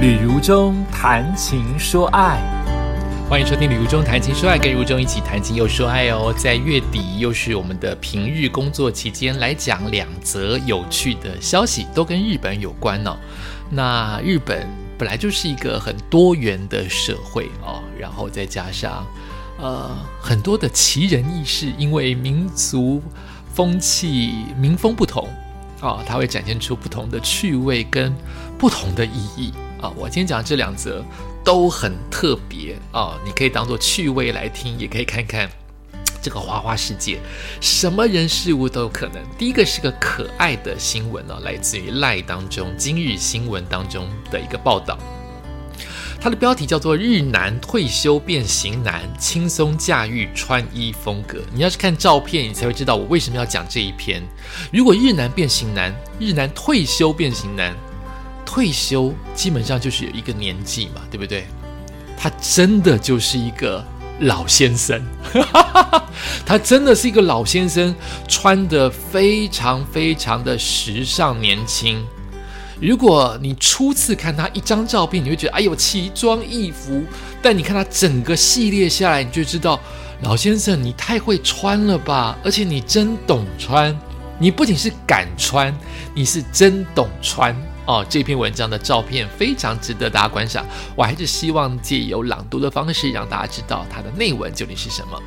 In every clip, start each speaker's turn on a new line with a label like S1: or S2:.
S1: 旅如中谈情说爱，
S2: 欢迎收听《旅如中谈情说爱》，跟如中一起谈情又说爱哦。在月底又是我们的平日工作期间，来讲两则有趣的消息，都跟日本有关哦。那日本本来就是一个很多元的社会哦，然后再加上呃很多的奇人异事，因为民族风气民风不同啊，它会展现出不同的趣味跟不同的意义。啊，我今天讲这两则都很特别啊，你可以当做趣味来听，也可以看看这个花花世界，什么人事物都有可能。第一个是个可爱的新闻哦，来自于赖当中今日新闻当中的一个报道，它的标题叫做“日男退休变型男，轻松驾驭穿衣风格”。你要是看照片，你才会知道我为什么要讲这一篇。如果日男变形男，日男退休变形男。退休基本上就是有一个年纪嘛，对不对？他真的就是一个老先生，他真的是一个老先生，穿的非常非常的时尚年轻。如果你初次看他一张照片，你会觉得哎呦奇装异服，但你看他整个系列下来，你就知道老先生你太会穿了吧，而且你真懂穿，你不仅是敢穿，你是真懂穿。哦，这篇文章的照片非常值得大家观赏。我还是希望借由朗读的方式，让大家知道它的内文究竟是什么。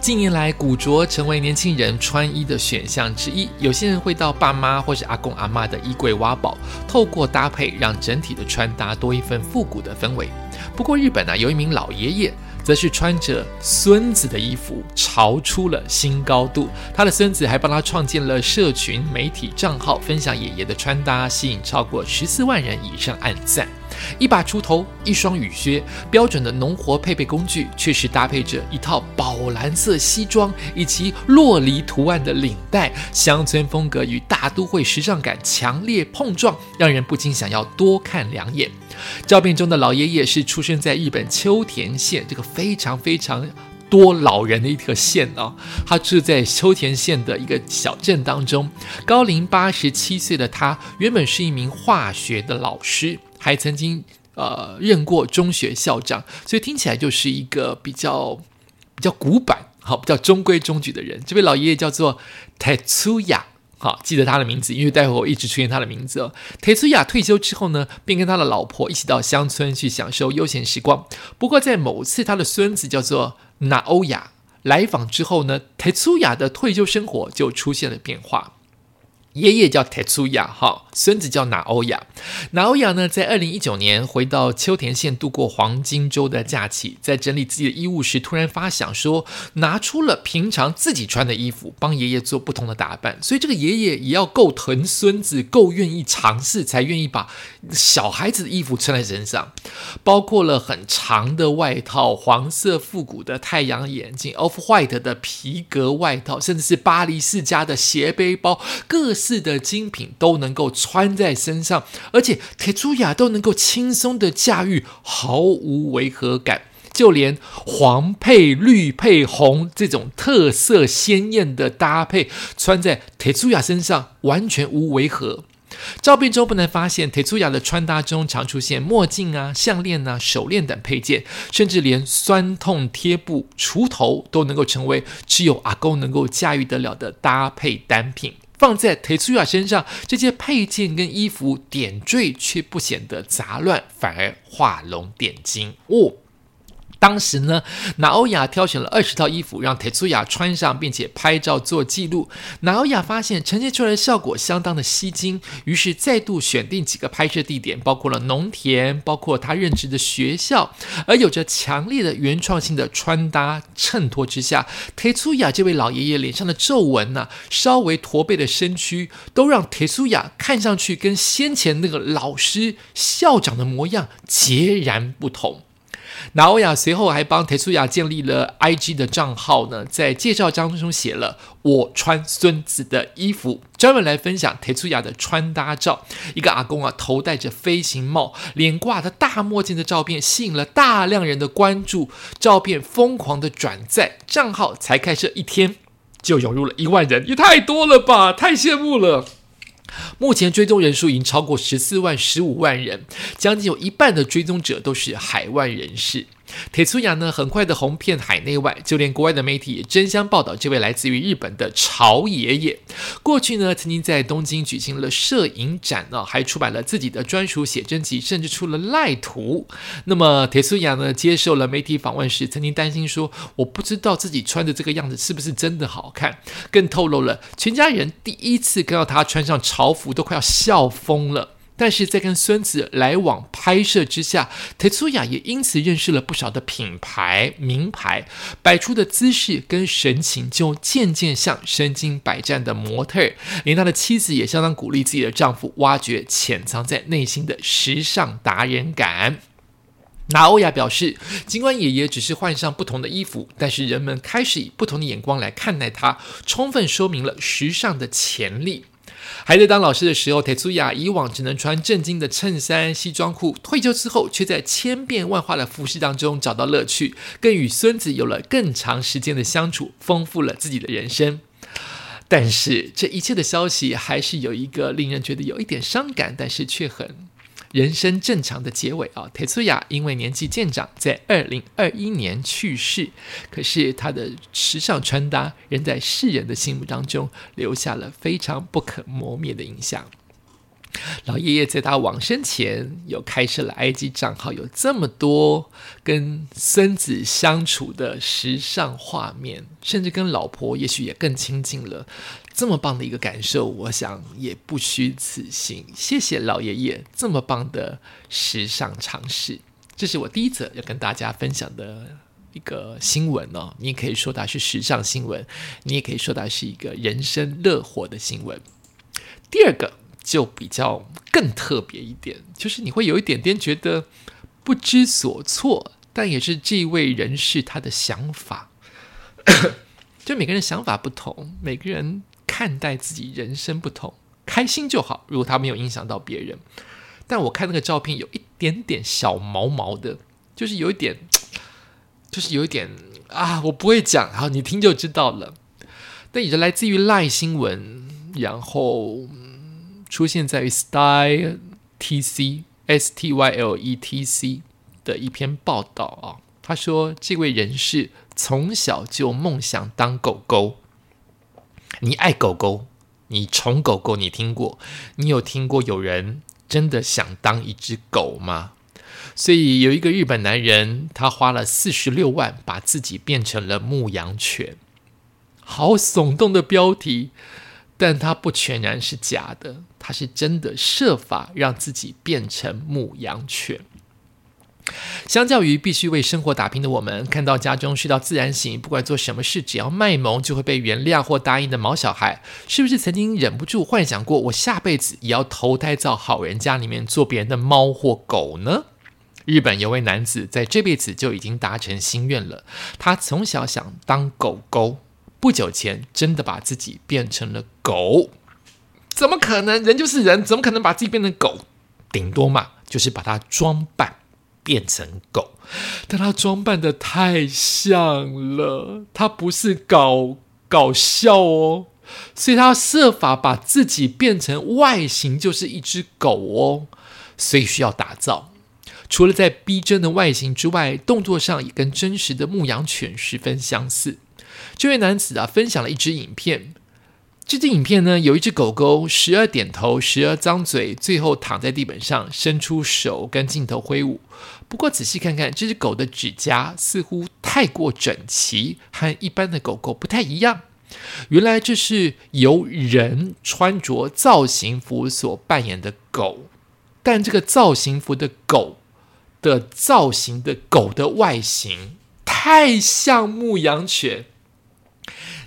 S2: 近年来，古着成为年轻人穿衣的选项之一。有些人会到爸妈或是阿公阿妈的衣柜挖宝，透过搭配让整体的穿搭多一份复古的氛围。不过，日本呢有一名老爷爷。则是穿着孙子的衣服，潮出了新高度。他的孙子还帮他创建了社群媒体账号，分享爷爷的穿搭，吸引超过十四万人以上按赞。一把锄头，一双雨靴，标准的农活配备工具，却是搭配着一套宝蓝色西装以及洛梨图案的领带，乡村风格与大都会时尚感强烈碰撞，让人不禁想要多看两眼。照片中的老爷爷是出生在日本秋田县，这个非常非常多老人的一条县啊。他住在秋田县的一个小镇当中，高龄八十七岁的他，原本是一名化学的老师，还曾经呃任过中学校长，所以听起来就是一个比较比较古板、好比较中规中矩的人。这位老爷爷叫做 Tetsuya。好，记得他的名字，因为待会我一直出现他的名字哦。铁祖雅退休之后呢，便跟他的老婆一起到乡村去享受悠闲时光。不过在某次他的孙子叫做纳欧雅来访之后呢，铁祖雅的退休生活就出现了变化。爷爷叫铁祖雅，哈，孙子叫拿欧亚。拿欧亚呢，在二零一九年回到秋田县度过黄金周的假期，在整理自己的衣物时，突然发想说，拿出了平常自己穿的衣服，帮爷爷做不同的打扮。所以这个爷爷也要够疼孙子，够愿意尝试，才愿意把小孩子的衣服穿在身上，包括了很长的外套、黄色复古的太阳眼镜、Off White 的皮革外套，甚至是巴黎世家的斜背包，各。似的精品都能够穿在身上，而且铁珠雅都能够轻松的驾驭，毫无违和感。就连黄配绿配红这种特色鲜艳的搭配，穿在铁珠雅身上完全无违和。照片中不难发现，铁粗雅的穿搭中常出现墨镜啊、项链啊、手链等配件，甚至连酸痛贴布、锄头都能够成为只有阿公能够驾驭得了的搭配单品。放在 t e t s u y a 身上，这些配件跟衣服点缀却不显得杂乱，反而画龙点睛哦。当时呢，拿欧亚挑选了二十套衣服让铁苏雅穿上，并且拍照做记录。拿欧亚发现呈现出来的效果相当的吸睛，于是再度选定几个拍摄地点，包括了农田，包括他任职的学校。而有着强烈的原创性的穿搭衬托之下，铁苏雅这位老爷爷脸上的皱纹呢，稍微驼背的身躯，都让铁苏雅看上去跟先前那个老师校长的模样截然不同。拿欧亚随后还帮铁素雅建立了 IG 的账号呢，在介绍当中写了“我穿孙子的衣服”，专门来分享铁素雅的穿搭照。一个阿公啊，头戴着飞行帽，脸挂着大墨镜的照片，吸引了大量人的关注。照片疯狂的转载，账号才开设一天就涌入了一万人，也太多了吧，太羡慕了。目前追踪人数已经超过十四万、十五万人，将近有一半的追踪者都是海外人士。铁粗雅呢，很快的红遍海内外，就连国外的媒体也争相报道这位来自于日本的潮爷爷。过去呢，曾经在东京举行了摄影展呢，还出版了自己的专属写真集，甚至出了赖图。那么铁粗雅呢，接受了媒体访问时，曾经担心说：“我不知道自己穿的这个样子是不是真的好看。”更透露了全家人第一次看到他穿上潮服都快要笑疯了。但是在跟孙子来往拍摄之下，特苏雅也因此认识了不少的品牌名牌，摆出的姿势跟神情就渐渐像身经百战的模特儿。连他的妻子也相当鼓励自己的丈夫挖掘潜藏在内心的时尚达人感。那欧亚表示，尽管爷爷只是换上不同的衣服，但是人们开始以不同的眼光来看待他，充分说明了时尚的潜力。还在当老师的时候，铁苏雅以往只能穿正经的衬衫、西装裤，退休之后却在千变万化的服饰当中找到乐趣，更与孙子有了更长时间的相处，丰富了自己的人生。但是这一切的消息还是有一个令人觉得有一点伤感，但是却很。人生正常的结尾啊，铁素雅因为年纪渐长，在二零二一年去世。可是她的时尚穿搭仍在世人的心目当中留下了非常不可磨灭的印象。老爷爷在他往生前有开设了 IG 账号，有这么多跟孙子相处的时尚画面，甚至跟老婆也许也更亲近了。这么棒的一个感受，我想也不虚此行。谢谢老爷爷这么棒的时尚尝试，这是我第一则要跟大家分享的一个新闻哦。你也可以说它是时尚新闻，你也可以说它是一个人生乐活的新闻。第二个就比较更特别一点，就是你会有一点点觉得不知所措，但也是这位人士他的想法。就每个人想法不同，每个人。看待自己人生不同，开心就好。如果他没有影响到别人，但我看那个照片有一点点小毛毛的，就是有一点，就是有一点啊，我不会讲，好，你听就知道了。但也是来自于赖新闻，然后出现在于 Style T C S T Y L E T C 的一篇报道啊。他说，这位人士从小就梦想当狗狗。你爱狗狗，你宠狗狗，你听过？你有听过有人真的想当一只狗吗？所以有一个日本男人，他花了四十六万把自己变成了牧羊犬，好耸动的标题，但他不全然是假的，他是真的设法让自己变成牧羊犬。相较于必须为生活打拼的我们，看到家中睡到自然醒，不管做什么事，只要卖萌就会被原谅或答应的毛小孩，是不是曾经忍不住幻想过，我下辈子也要投胎到好人家里面做别人的猫或狗呢？日本有位男子在这辈子就已经达成心愿了，他从小想当狗狗，不久前真的把自己变成了狗。怎么可能？人就是人，怎么可能把自己变成狗？顶多嘛，就是把它装扮。变成狗，但他装扮的太像了，他不是搞搞笑哦，所以他设法把自己变成外形就是一只狗哦，所以需要打造。除了在逼真的外形之外，动作上也跟真实的牧羊犬十分相似。这位男子啊，分享了一支影片。这支影片呢，有一只狗狗时而点头，时而张嘴，最后躺在地板上，伸出手跟镜头挥舞。不过仔细看看，这只狗的指甲似乎太过整齐，和一般的狗狗不太一样。原来这是由人穿着造型服所扮演的狗，但这个造型服的狗的造型的狗的外形太像牧羊犬。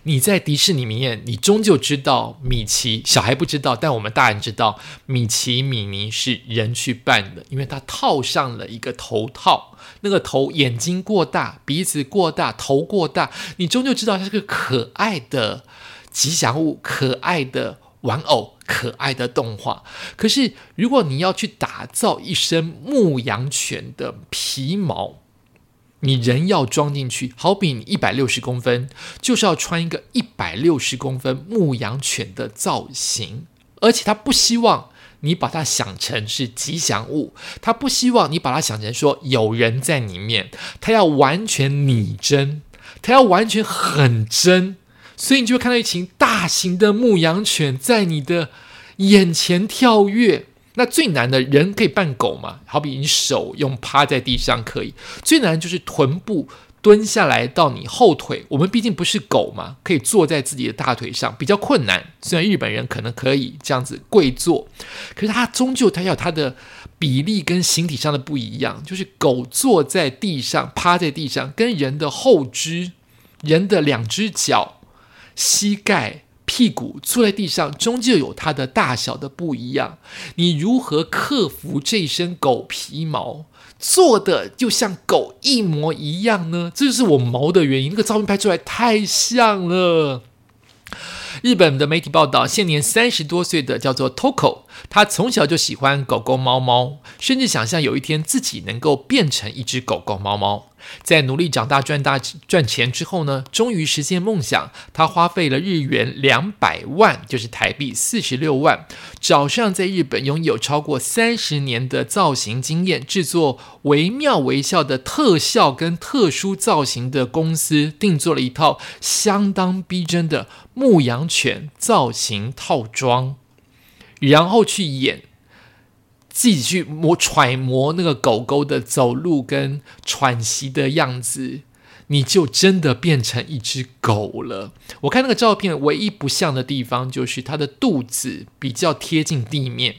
S2: 你在迪士尼里面，你终究知道米奇，小孩不知道，但我们大人知道，米奇、米妮是人去扮的，因为他套上了一个头套，那个头眼睛过大，鼻子过大，头过大，你终究知道它是个可爱的吉祥物，可爱的玩偶，可爱的动画。可是，如果你要去打造一身牧羊犬的皮毛，你人要装进去，好比你一百六十公分，就是要穿一个一百六十公分牧羊犬的造型，而且他不希望你把它想成是吉祥物，他不希望你把它想成说有人在里面，他要完全拟真，他要完全很真，所以你就会看到一群大型的牧羊犬在你的眼前跳跃。那最难的人可以扮狗嘛？好比你手用趴在地上可以，最难就是臀部。蹲下来到你后腿，我们毕竟不是狗嘛，可以坐在自己的大腿上，比较困难。虽然日本人可能可以这样子跪坐，可是它终究它有它的比例跟形体上的不一样。就是狗坐在地上，趴在地上，跟人的后肢、人的两只脚、膝盖、屁股坐在地上，终究有它的大小的不一样。你如何克服这身狗皮毛？做的就像狗一模一样呢，这就是我毛的原因。那个照片拍出来太像了。日本的媒体报道，现年三十多岁的叫做 Toko，他从小就喜欢狗狗、猫猫，甚至想象有一天自己能够变成一只狗狗、猫猫。在努力长大赚大赚钱之后呢，终于实现梦想。他花费了日元两百万，就是台币四十六万，找上在日本拥有超过三十年的造型经验、制作惟妙惟肖的特效跟特殊造型的公司，定做了一套相当逼真的牧羊犬造型套装，然后去演。自己去摸揣摩那个狗狗的走路跟喘息的样子，你就真的变成一只狗了。我看那个照片，唯一不像的地方就是它的肚子比较贴近地面，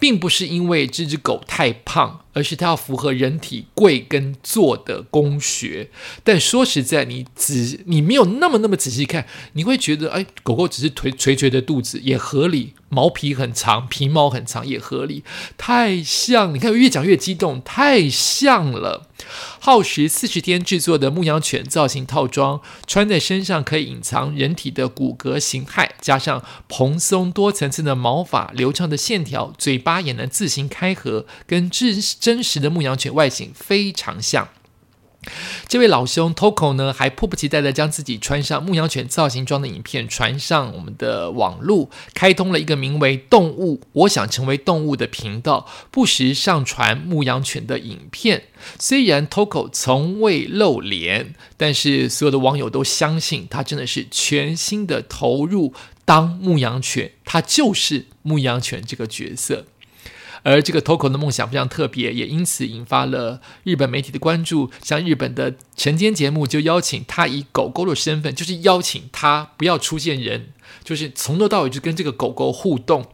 S2: 并不是因为这只狗太胖。而是它要符合人体跪跟坐的工学，但说实在，你仔你没有那么那么仔细看，你会觉得，哎，狗狗只是垂垂垂的肚子也合理，毛皮很长，皮毛很长也合理，太像，你看越讲越激动，太像了。耗时四十天制作的牧羊犬造型套装，穿在身上可以隐藏人体的骨骼形态，加上蓬松多层次的毛发、流畅的线条，嘴巴也能自行开合，跟真真实的牧羊犬外形非常像。这位老兄 Toko 呢，还迫不及待的将自己穿上牧羊犬造型装的影片传上我们的网络，开通了一个名为“动物我想成为动物”的频道，不时上传牧羊犬的影片。虽然 Toko 从未露脸，但是所有的网友都相信他真的是全心的投入当牧羊犬，他就是牧羊犬这个角色。而这个 Toko 的梦想非常特别，也因此引发了日本媒体的关注。像日本的晨间节目就邀请他以狗狗的身份，就是邀请他不要出现人，就是从头到尾就跟这个狗狗互动。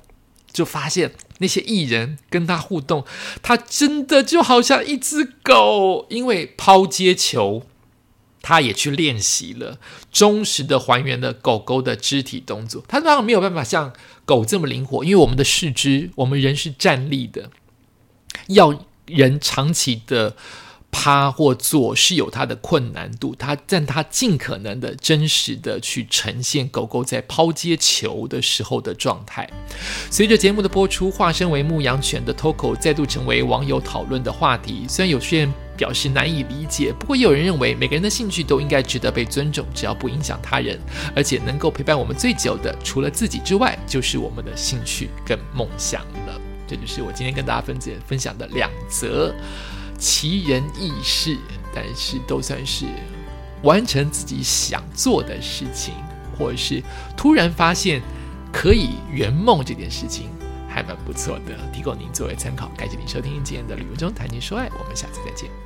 S2: 就发现那些艺人跟他互动，他真的就好像一只狗，因为抛接球。他也去练习了，忠实的还原了狗狗的肢体动作。他当然没有办法像狗这么灵活，因为我们的四肢，我们人是站立的，要人长期的。趴或坐是有它的困难度，它但它尽可能的真实的去呈现狗狗在抛接球的时候的状态。随着节目的播出，化身为牧羊犬的 Toko 再度成为网友讨论的话题。虽然有些人表示难以理解，不过也有人认为每个人的兴趣都应该值得被尊重，只要不影响他人，而且能够陪伴我们最久的，除了自己之外，就是我们的兴趣跟梦想了。这就是我今天跟大家分解分享的两则。奇人异事，但是都算是完成自己想做的事情，或者是突然发现可以圆梦这件事情，还蛮不错的，提供您作为参考。感谢您收听今天的旅游中谈情说爱，我们下次再见。